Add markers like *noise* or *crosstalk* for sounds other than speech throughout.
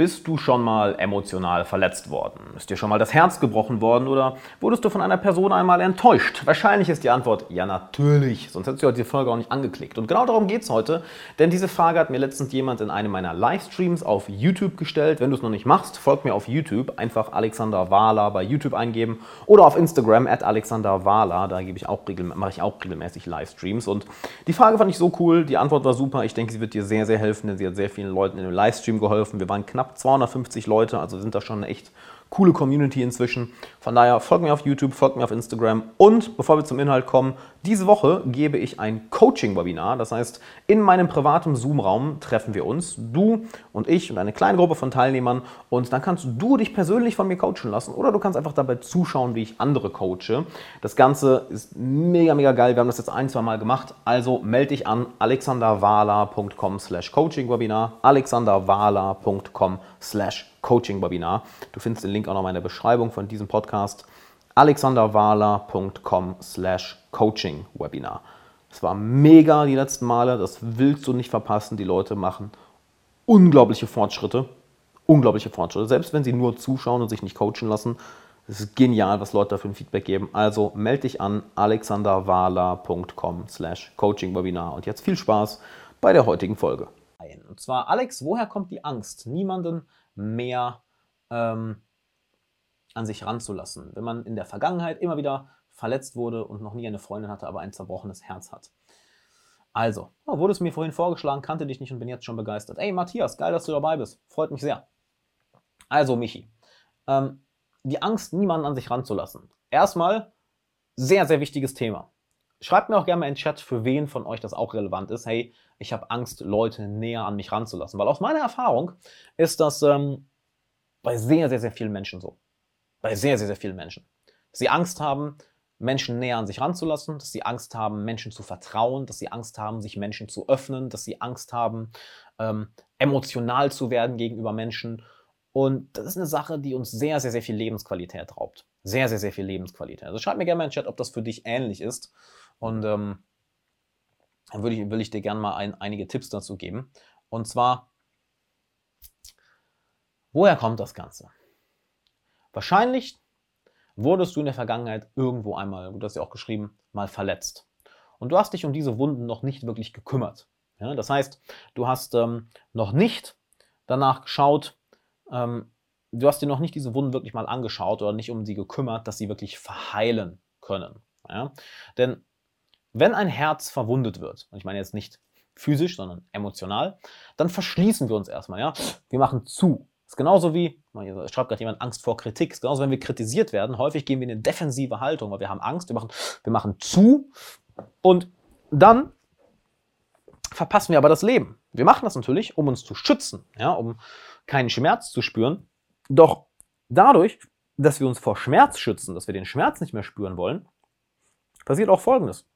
Bist du schon mal emotional verletzt worden? Ist dir schon mal das Herz gebrochen worden oder wurdest du von einer Person einmal enttäuscht? Wahrscheinlich ist die Antwort ja natürlich, sonst hättest du heute die Folge auch nicht angeklickt. Und genau darum geht es heute, denn diese Frage hat mir letztens jemand in einem meiner Livestreams auf YouTube gestellt. Wenn du es noch nicht machst, folg mir auf YouTube, einfach Alexander Wahler bei YouTube eingeben oder auf Instagram at Alexander Wahler, da mache ich auch regelmäßig Livestreams. Und die Frage fand ich so cool, die Antwort war super. Ich denke, sie wird dir sehr, sehr helfen, denn sie hat sehr vielen Leuten in dem Livestream geholfen. Wir waren knapp 250 Leute, also sind da schon echt coole Community inzwischen. Von daher folgt mir auf YouTube, folgt mir auf Instagram und bevor wir zum Inhalt kommen, diese Woche gebe ich ein Coaching-Webinar. Das heißt, in meinem privaten Zoom-Raum treffen wir uns, du und ich und eine kleine Gruppe von Teilnehmern und dann kannst du dich persönlich von mir coachen lassen oder du kannst einfach dabei zuschauen, wie ich andere coache. Das Ganze ist mega, mega geil. Wir haben das jetzt ein, zwei Mal gemacht. Also melde dich an alexanderwala.com slash coaching-webinar alexanderwala.com slash Coaching-Webinar. Du findest den Link auch noch in der Beschreibung von diesem Podcast. alexanderwahler.com slash Coaching-Webinar. Es war mega die letzten Male, das willst du nicht verpassen. Die Leute machen unglaubliche Fortschritte. Unglaubliche Fortschritte. Selbst wenn sie nur zuschauen und sich nicht coachen lassen. Es ist genial, was Leute dafür ein Feedback geben. Also melde dich an alexanderwahler.com slash Coaching-Webinar. Und jetzt viel Spaß bei der heutigen Folge. Und zwar, Alex, woher kommt die Angst, niemanden mehr ähm, an sich ranzulassen. Wenn man in der Vergangenheit immer wieder verletzt wurde und noch nie eine Freundin hatte, aber ein zerbrochenes Herz hat. Also, wurde es mir vorhin vorgeschlagen, kannte dich nicht und bin jetzt schon begeistert. Ey, Matthias, geil, dass du dabei bist. Freut mich sehr. Also, Michi, ähm, die Angst, niemanden an sich ranzulassen. Erstmal, sehr, sehr wichtiges Thema. Schreibt mir auch gerne mal in den Chat, für wen von euch das auch relevant ist. Hey, ich habe Angst, Leute näher an mich ranzulassen. Weil aus meiner Erfahrung ist das ähm, bei sehr, sehr, sehr vielen Menschen so. Bei sehr, sehr, sehr vielen Menschen. Dass sie Angst haben, Menschen näher an sich ranzulassen, dass sie Angst haben, Menschen zu vertrauen, dass sie Angst haben, sich Menschen zu öffnen, dass sie Angst haben, ähm, emotional zu werden gegenüber Menschen. Und das ist eine Sache, die uns sehr, sehr, sehr viel Lebensqualität raubt. Sehr, sehr, sehr viel Lebensqualität. Also schreib mir gerne mal in den Chat, ob das für dich ähnlich ist. Und ähm, dann würde ich, will ich dir gerne mal ein, einige Tipps dazu geben. Und zwar, woher kommt das Ganze? Wahrscheinlich wurdest du in der Vergangenheit irgendwo einmal, du hast ja auch geschrieben, mal verletzt. Und du hast dich um diese Wunden noch nicht wirklich gekümmert. Ja, das heißt, du hast ähm, noch nicht danach geschaut, ähm, du hast dir noch nicht diese Wunden wirklich mal angeschaut oder nicht um sie gekümmert, dass sie wirklich verheilen können. Ja? Denn wenn ein Herz verwundet wird, und ich meine jetzt nicht physisch, sondern emotional, dann verschließen wir uns erstmal, ja. Wir machen zu. Das ist genauso wie, schreibt gerade jemand Angst vor Kritik, ist genauso, wenn wir kritisiert werden, häufig gehen wir in eine defensive Haltung, weil wir haben Angst, wir machen, wir machen zu und dann verpassen wir aber das Leben. Wir machen das natürlich, um uns zu schützen, ja, um keinen Schmerz zu spüren. Doch dadurch, dass wir uns vor Schmerz schützen, dass wir den Schmerz nicht mehr spüren wollen, passiert auch Folgendes.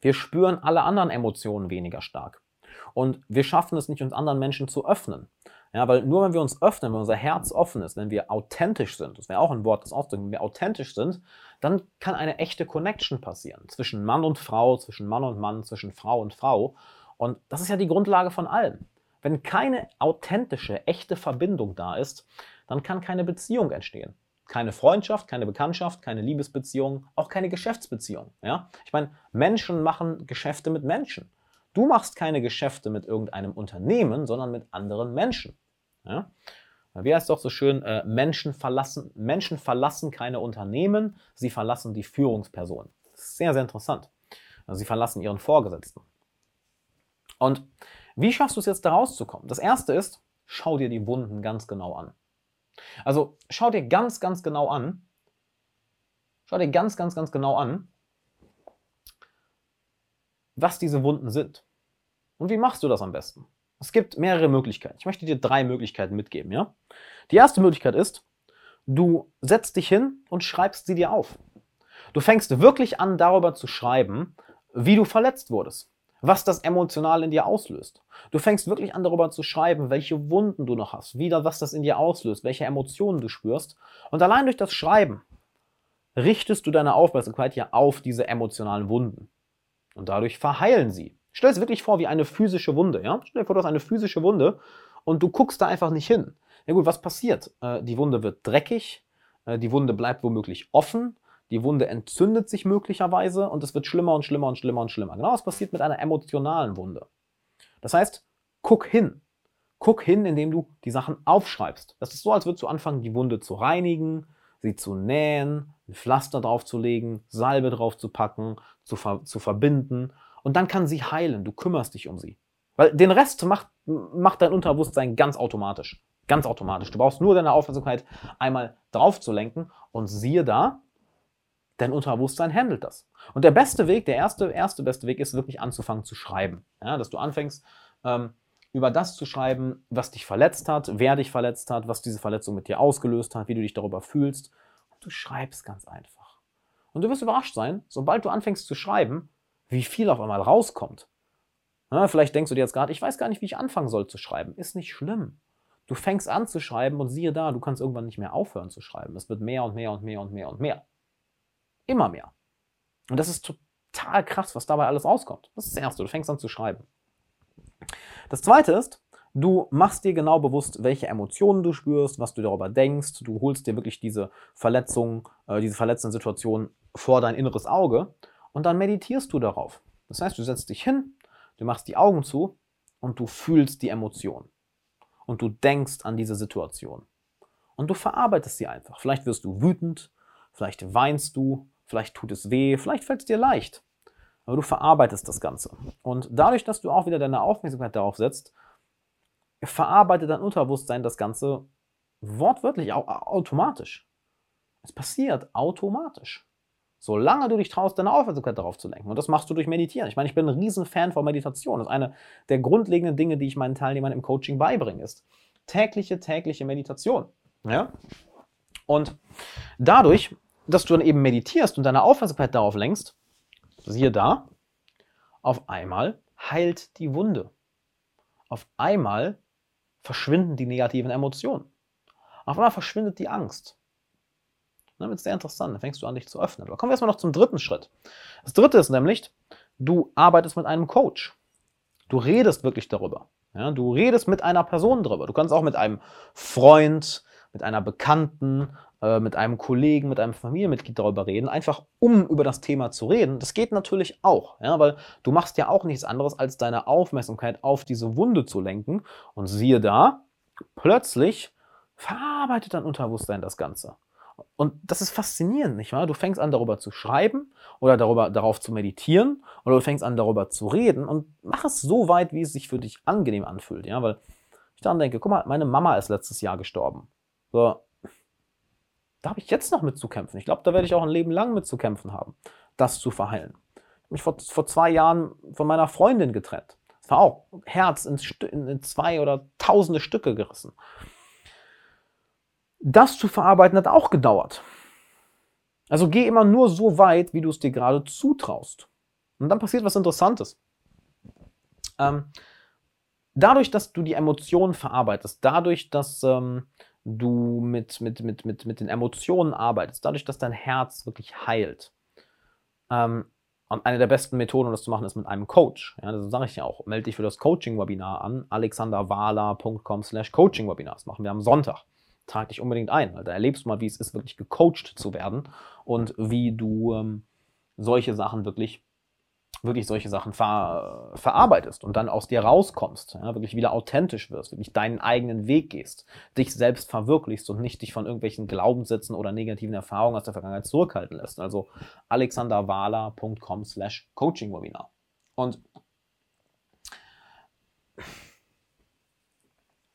Wir spüren alle anderen Emotionen weniger stark. Und wir schaffen es nicht, uns anderen Menschen zu öffnen. Ja, weil nur wenn wir uns öffnen, wenn unser Herz offen ist, wenn wir authentisch sind, das wäre auch ein Wort, das ausdrückt, wenn wir authentisch sind, dann kann eine echte Connection passieren zwischen Mann und Frau, zwischen Mann und Mann, zwischen Frau und Frau. Und das ist ja die Grundlage von allem. Wenn keine authentische, echte Verbindung da ist, dann kann keine Beziehung entstehen keine Freundschaft, keine Bekanntschaft, keine Liebesbeziehung, auch keine Geschäftsbeziehung. Ja? Ich meine, Menschen machen Geschäfte mit Menschen. Du machst keine Geschäfte mit irgendeinem Unternehmen, sondern mit anderen Menschen. Ja? Wie heißt es doch so schön, äh, Menschen, verlassen, Menschen verlassen keine Unternehmen, sie verlassen die Führungsperson. Sehr, sehr interessant. Also sie verlassen ihren Vorgesetzten. Und wie schaffst du es jetzt da rauszukommen? Das erste ist, schau dir die Wunden ganz genau an. Also schau dir ganz, ganz genau an, schau dir ganz, ganz, ganz genau an, was diese Wunden sind. Und wie machst du das am besten? Es gibt mehrere Möglichkeiten. Ich möchte dir drei Möglichkeiten mitgeben. Ja? Die erste Möglichkeit ist, du setzt dich hin und schreibst sie dir auf. Du fängst wirklich an, darüber zu schreiben, wie du verletzt wurdest was das emotional in dir auslöst. Du fängst wirklich an darüber zu schreiben, welche Wunden du noch hast, wieder was das in dir auslöst, welche Emotionen du spürst. Und allein durch das Schreiben richtest du deine Aufmerksamkeit ja auf diese emotionalen Wunden. Und dadurch verheilen sie. Stell es wirklich vor wie eine physische Wunde. Ja? Stell dir vor, du hast eine physische Wunde und du guckst da einfach nicht hin. Ja gut, was passiert? Äh, die Wunde wird dreckig, äh, die Wunde bleibt womöglich offen, die Wunde entzündet sich möglicherweise und es wird schlimmer und schlimmer und schlimmer und schlimmer. Genau was passiert mit einer emotionalen Wunde. Das heißt, guck hin. Guck hin, indem du die Sachen aufschreibst. Das ist so, als würdest du anfangen, die Wunde zu reinigen, sie zu nähen, ein Pflaster draufzulegen, Salbe draufzupacken, zu, ver zu verbinden. Und dann kann sie heilen. Du kümmerst dich um sie. Weil den Rest macht, macht dein Unterbewusstsein ganz automatisch. Ganz automatisch. Du brauchst nur deine Aufmerksamkeit einmal drauf zu lenken und siehe da, dein Unterbewusstsein handelt das. Und der beste Weg, der erste, erste beste Weg ist wirklich anzufangen zu schreiben. Ja, dass du anfängst, ähm, über das zu schreiben, was dich verletzt hat, wer dich verletzt hat, was diese Verletzung mit dir ausgelöst hat, wie du dich darüber fühlst. Und du schreibst ganz einfach. Und du wirst überrascht sein, sobald du anfängst zu schreiben, wie viel auf einmal rauskommt. Ja, vielleicht denkst du dir jetzt gerade, ich weiß gar nicht, wie ich anfangen soll zu schreiben. Ist nicht schlimm. Du fängst an zu schreiben und siehe da, du kannst irgendwann nicht mehr aufhören zu schreiben. Es wird mehr und mehr und mehr und mehr und mehr. Immer mehr. Und das ist total krass, was dabei alles rauskommt. Das ist das Erste. Du fängst an zu schreiben. Das Zweite ist, du machst dir genau bewusst, welche Emotionen du spürst, was du darüber denkst. Du holst dir wirklich diese Verletzung, äh, diese verletzende Situation vor dein inneres Auge und dann meditierst du darauf. Das heißt, du setzt dich hin, du machst die Augen zu und du fühlst die Emotion. Und du denkst an diese Situation. Und du verarbeitest sie einfach. Vielleicht wirst du wütend, vielleicht weinst du, vielleicht tut es weh, vielleicht fällt es dir leicht. Aber du verarbeitest das Ganze. Und dadurch, dass du auch wieder deine Aufmerksamkeit darauf setzt, verarbeitet dein Unterbewusstsein das Ganze wortwörtlich, automatisch. Es passiert automatisch. Solange du dich traust, deine Aufmerksamkeit darauf zu lenken. Und das machst du durch Meditieren. Ich meine, ich bin ein Riesenfan von Meditation. Das ist eine der grundlegenden Dinge, die ich meinen Teilnehmern im Coaching beibringe, ist tägliche, tägliche Meditation. Ja? Und dadurch dass du dann eben meditierst und deine Aufmerksamkeit darauf lenkst, siehe da, auf einmal heilt die Wunde. Auf einmal verschwinden die negativen Emotionen. Auf einmal verschwindet die Angst. Dann wird es sehr interessant, dann fängst du an, dich zu öffnen. Aber kommen wir erstmal noch zum dritten Schritt. Das dritte ist nämlich, du arbeitest mit einem Coach. Du redest wirklich darüber. Ja, du redest mit einer Person darüber. Du kannst auch mit einem Freund, mit einer Bekannten, äh, mit einem Kollegen, mit einem Familienmitglied darüber reden, einfach um über das Thema zu reden. Das geht natürlich auch, ja, weil du machst ja auch nichts anderes, als deine Aufmerksamkeit auf diese Wunde zu lenken. Und siehe da, plötzlich verarbeitet dein Unterbewusstsein das Ganze. Und das ist faszinierend, nicht wahr? Du fängst an, darüber zu schreiben oder darüber, darauf zu meditieren oder du fängst an, darüber zu reden und mach es so weit, wie es sich für dich angenehm anfühlt, ja, weil ich dann denke, guck mal, meine Mama ist letztes Jahr gestorben. So, da habe ich jetzt noch mit zu kämpfen. Ich glaube, da werde ich auch ein Leben lang mit zu kämpfen haben, das zu verheilen. Ich habe mich vor, vor zwei Jahren von meiner Freundin getrennt. Das war auch Herz in, in zwei oder tausende Stücke gerissen. Das zu verarbeiten hat auch gedauert. Also geh immer nur so weit, wie du es dir gerade zutraust. Und dann passiert was Interessantes. Ähm, dadurch, dass du die Emotionen verarbeitest, dadurch, dass ähm, du mit, mit, mit, mit, mit den Emotionen arbeitest, dadurch, dass dein Herz wirklich heilt. Ähm, und eine der besten Methoden, um das zu machen, ist mit einem Coach. Ja, das sage ich ja auch. Melde dich für das Coaching-Webinar an, alexanderwala.com slash Coaching-Webinar. Das machen wir am Sonntag. Trag dich unbedingt ein, weil da erlebst du mal, wie es ist, wirklich gecoacht zu werden und wie du ähm, solche Sachen wirklich wirklich solche Sachen ver, verarbeitest und dann aus dir rauskommst, ja, wirklich wieder authentisch wirst, wirklich deinen eigenen Weg gehst, dich selbst verwirklichst und nicht dich von irgendwelchen Glaubenssätzen oder negativen Erfahrungen aus der Vergangenheit zurückhalten lässt. Also alexanderwala.com slash coaching-webinar. Und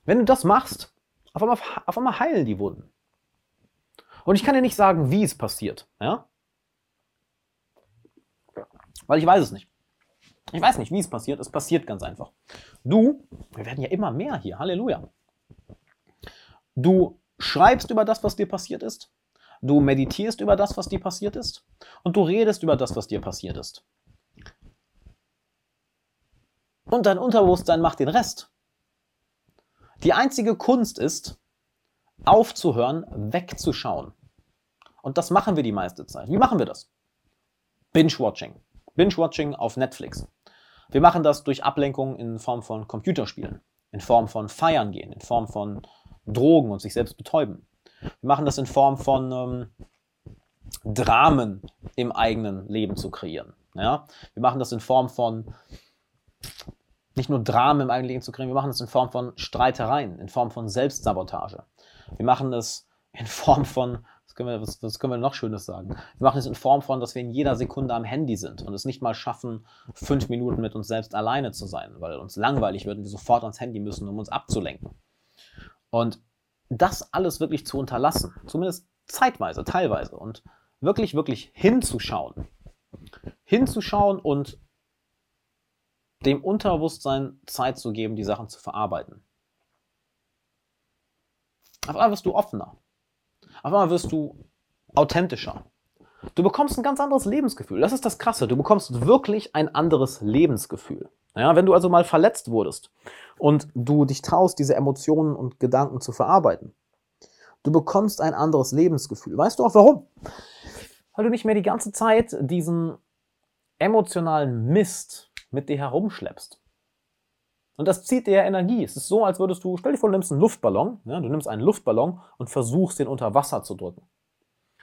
wenn du das machst, auf einmal, auf einmal heilen die Wunden. Und ich kann dir nicht sagen, wie es passiert. Ja? Weil ich weiß es nicht. Ich weiß nicht, wie es passiert. Es passiert ganz einfach. Du, wir werden ja immer mehr hier. Halleluja. Du schreibst über das, was dir passiert ist. Du meditierst über das, was dir passiert ist. Und du redest über das, was dir passiert ist. Und dein Unterbewusstsein macht den Rest. Die einzige Kunst ist, aufzuhören, wegzuschauen. Und das machen wir die meiste Zeit. Wie machen wir das? Binge-Watching. Binge-Watching auf Netflix. Wir machen das durch Ablenkung in Form von Computerspielen. in Form von Feiern gehen, in Form von Drogen und sich selbst betäuben. Wir machen das in Form von ähm, Dramen im eigenen Leben zu kreieren. Ja? Wir machen das in Form von nicht nur Dramen im eigenen Leben zu kreieren, wir machen das in Form von Streitereien, in Form von Selbstsabotage. Wir machen das in Form von, was können, wir, was, was können wir noch Schönes sagen? Wir machen es in Form von, dass wir in jeder Sekunde am Handy sind und es nicht mal schaffen, fünf Minuten mit uns selbst alleine zu sein, weil uns langweilig wird und wir sofort ans Handy müssen, um uns abzulenken. Und das alles wirklich zu unterlassen, zumindest zeitweise, teilweise und wirklich, wirklich hinzuschauen. Hinzuschauen und dem Unterbewusstsein Zeit zu geben, die Sachen zu verarbeiten. Auf einmal wirst du offener. Auf einmal wirst du authentischer. Du bekommst ein ganz anderes Lebensgefühl. Das ist das Krasse. Du bekommst wirklich ein anderes Lebensgefühl. Ja, wenn du also mal verletzt wurdest und du dich traust, diese Emotionen und Gedanken zu verarbeiten, du bekommst ein anderes Lebensgefühl. Weißt du auch warum? Weil du nicht mehr die ganze Zeit diesen emotionalen Mist mit dir herumschleppst. Und das zieht dir ja Energie. Es ist so, als würdest du, stell dir vor, du nimmst einen Luftballon, ja, du nimmst einen Luftballon und versuchst, den unter Wasser zu drücken.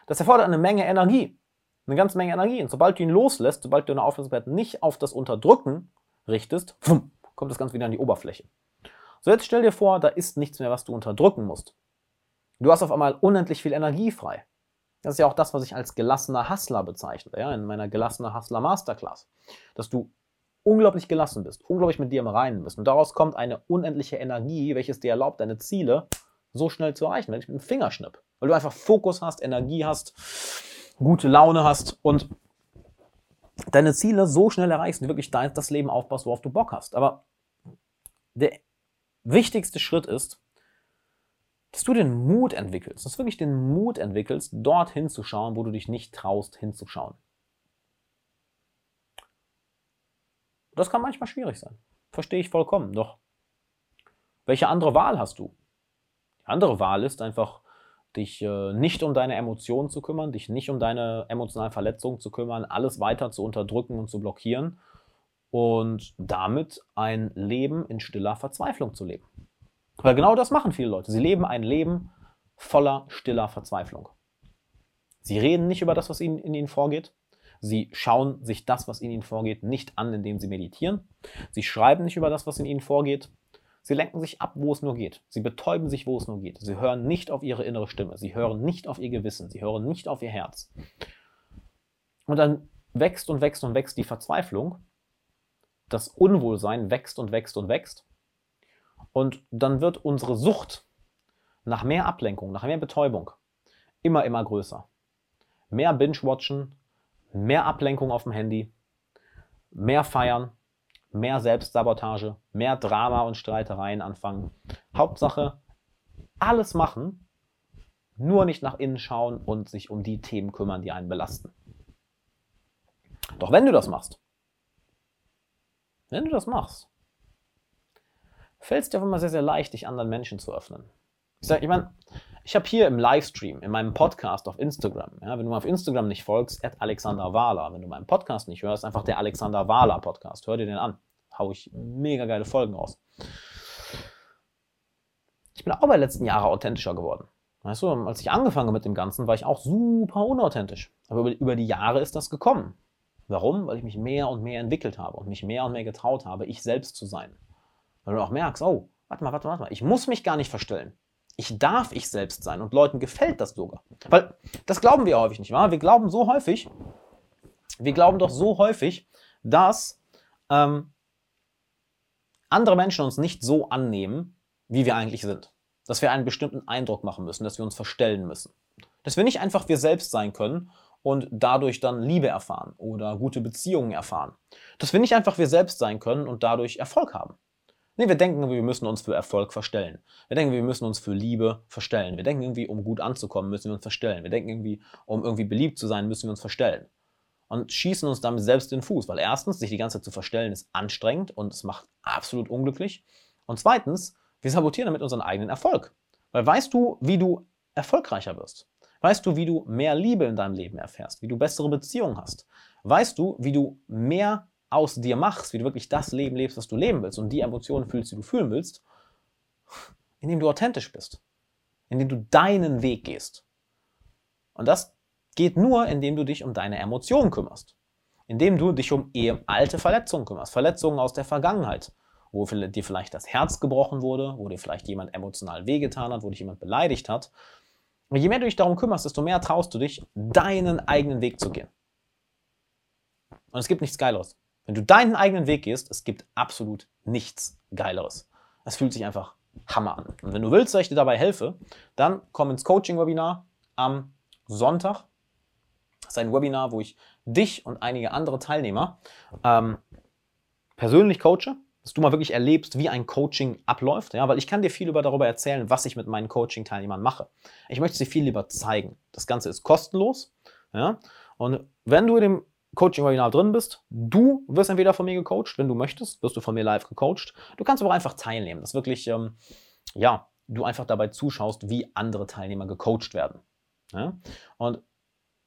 Das erfordert eine Menge Energie. Eine ganze Menge Energie. Und sobald du ihn loslässt, sobald du deine Aufmerksamkeit nicht auf das Unterdrücken richtest, kommt das Ganze wieder an die Oberfläche. So, jetzt stell dir vor, da ist nichts mehr, was du unterdrücken musst. Du hast auf einmal unendlich viel Energie frei. Das ist ja auch das, was ich als gelassener Hustler bezeichne, ja, in meiner gelassener Hustler Masterclass. Dass du unglaublich gelassen bist, unglaublich mit dir im Reinen bist. Und daraus kommt eine unendliche Energie, welches dir erlaubt, deine Ziele so schnell zu erreichen, mit einem Fingerschnipp. Weil du einfach Fokus hast, Energie hast, gute Laune hast und deine Ziele so schnell erreichst und wirklich das Leben aufbaust, worauf du Bock hast. Aber der wichtigste Schritt ist, dass du den Mut entwickelst, dass du wirklich den Mut entwickelst, dort hinzuschauen, wo du dich nicht traust, hinzuschauen. Das kann manchmal schwierig sein. Verstehe ich vollkommen. Doch welche andere Wahl hast du? Die andere Wahl ist einfach, dich äh, nicht um deine Emotionen zu kümmern, dich nicht um deine emotionalen Verletzungen zu kümmern, alles weiter zu unterdrücken und zu blockieren und damit ein Leben in stiller Verzweiflung zu leben. Weil genau das machen viele Leute. Sie leben ein Leben voller stiller Verzweiflung. Sie reden nicht über das, was ihnen, in ihnen vorgeht. Sie schauen sich das, was in ihnen vorgeht, nicht an, indem sie meditieren. Sie schreiben nicht über das, was in ihnen vorgeht. Sie lenken sich ab, wo es nur geht. Sie betäuben sich, wo es nur geht. Sie hören nicht auf ihre innere Stimme. Sie hören nicht auf ihr Gewissen. Sie hören nicht auf ihr Herz. Und dann wächst und wächst und wächst die Verzweiflung. Das Unwohlsein wächst und wächst und wächst. Und dann wird unsere Sucht nach mehr Ablenkung, nach mehr Betäubung immer, immer größer. Mehr Binge-Watchen, mehr Ablenkung auf dem Handy, mehr Feiern, mehr Selbstsabotage, mehr Drama und Streitereien anfangen. Hauptsache, alles machen, nur nicht nach innen schauen und sich um die Themen kümmern, die einen belasten. Doch wenn du das machst, wenn du das machst, fällt es dir auch immer sehr, sehr leicht, dich anderen Menschen zu öffnen. Ich, sag, ich meine, ich habe hier im Livestream, in meinem Podcast auf Instagram, ja, wenn du mal auf Instagram nicht folgst, at Alexander Wahler. Wenn du meinen Podcast nicht hörst, einfach der Alexander Wahler Podcast. Hör dir den an. Hau ich mega geile Folgen raus. Ich bin auch bei den letzten Jahren authentischer geworden. Weißt du, als ich angefangen habe mit dem Ganzen, war ich auch super unauthentisch. Aber über, über die Jahre ist das gekommen. Warum? Weil ich mich mehr und mehr entwickelt habe und mich mehr und mehr getraut habe, ich selbst zu sein. Weil du auch merkst, oh, warte mal, warte mal, warte mal, ich muss mich gar nicht verstellen. Ich darf ich selbst sein und Leuten gefällt das sogar. Weil das glauben wir häufig nicht wahr? Wir glauben so häufig, wir glauben doch so häufig, dass ähm, andere Menschen uns nicht so annehmen, wie wir eigentlich sind. Dass wir einen bestimmten Eindruck machen müssen, dass wir uns verstellen müssen. Dass wir nicht einfach wir selbst sein können und dadurch dann Liebe erfahren oder gute Beziehungen erfahren. Dass wir nicht einfach wir selbst sein können und dadurch Erfolg haben. Nee, wir denken, wir müssen uns für Erfolg verstellen. Wir denken, wir müssen uns für Liebe verstellen. Wir denken irgendwie, um gut anzukommen, müssen wir uns verstellen. Wir denken irgendwie, um irgendwie beliebt zu sein, müssen wir uns verstellen. Und schießen uns damit selbst den Fuß. Weil erstens, sich die ganze Zeit zu verstellen, ist anstrengend und es macht absolut unglücklich. Und zweitens, wir sabotieren damit unseren eigenen Erfolg. Weil weißt du, wie du erfolgreicher wirst? Weißt du, wie du mehr Liebe in deinem Leben erfährst? Wie du bessere Beziehungen hast? Weißt du, wie du mehr aus dir machst, wie du wirklich das Leben lebst, was du leben willst und die Emotionen fühlst, die du fühlen willst, *laughs* Indem du authentisch bist. Indem du deinen Weg gehst. Und das geht nur, indem du dich um deine Emotionen kümmerst. Indem du dich um ehe alte Verletzungen kümmerst. Verletzungen aus der Vergangenheit. Wo dir vielleicht das Herz gebrochen wurde, wo dir vielleicht jemand emotional wehgetan hat, wo dich jemand beleidigt hat. Und je mehr du dich darum kümmerst, desto mehr traust du dich, deinen eigenen Weg zu gehen. Und es gibt nichts Geileres. Wenn du deinen eigenen Weg gehst, es gibt absolut nichts Geileres. Es fühlt sich einfach Hammer an. Und wenn du willst, dass ich dir dabei helfe, dann komm ins Coaching-Webinar am Sonntag. Das ist ein Webinar, wo ich dich und einige andere Teilnehmer ähm, persönlich coache, dass du mal wirklich erlebst, wie ein Coaching abläuft. Ja, weil ich kann dir viel über, darüber erzählen, was ich mit meinen Coaching-Teilnehmern mache. Ich möchte sie viel lieber zeigen. Das Ganze ist kostenlos. Ja, und wenn du in dem Coaching-Webinar drin bist. Du wirst entweder von mir gecoacht, wenn du möchtest, wirst du von mir live gecoacht. Du kannst aber einfach teilnehmen, dass wirklich, ähm, ja, du einfach dabei zuschaust, wie andere Teilnehmer gecoacht werden. Ja? Und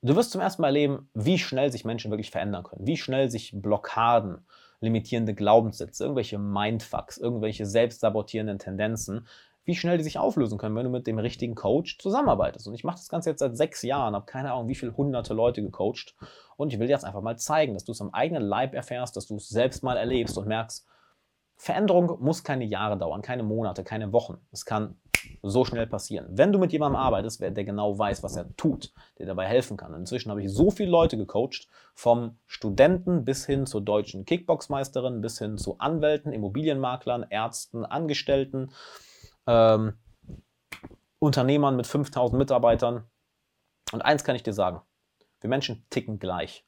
du wirst zum ersten Mal erleben, wie schnell sich Menschen wirklich verändern können, wie schnell sich Blockaden, limitierende Glaubenssätze, irgendwelche Mindfucks, irgendwelche selbstsabotierenden Tendenzen, wie schnell die sich auflösen können, wenn du mit dem richtigen Coach zusammenarbeitest. Und ich mache das Ganze jetzt seit sechs Jahren, habe keine Ahnung, wie viele hunderte Leute gecoacht. Und ich will dir jetzt einfach mal zeigen, dass du es am eigenen Leib erfährst, dass du es selbst mal erlebst und merkst, Veränderung muss keine Jahre dauern, keine Monate, keine Wochen. Es kann so schnell passieren. Wenn du mit jemandem arbeitest, der genau weiß, was er tut, der dabei helfen kann. Inzwischen habe ich so viele Leute gecoacht, vom Studenten bis hin zur deutschen Kickboxmeisterin, bis hin zu Anwälten, Immobilienmaklern, Ärzten, Angestellten, ähm, Unternehmern mit 5000 Mitarbeitern. Und eins kann ich dir sagen, wir Menschen ticken gleich.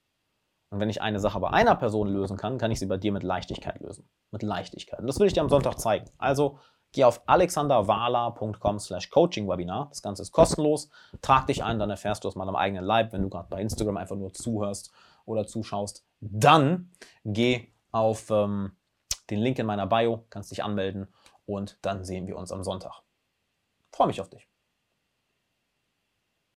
Und wenn ich eine Sache bei einer Person lösen kann, kann ich sie bei dir mit Leichtigkeit lösen. Mit Leichtigkeit. Und das will ich dir am Sonntag zeigen. Also geh auf alexanderwala.com slash coaching-webinar. Das Ganze ist kostenlos. Trag dich ein, dann erfährst du es mal am eigenen Leib, wenn du gerade bei Instagram einfach nur zuhörst oder zuschaust. Dann geh auf ähm, den Link in meiner Bio, kannst dich anmelden und dann sehen wir uns am Sonntag. Freue mich auf dich.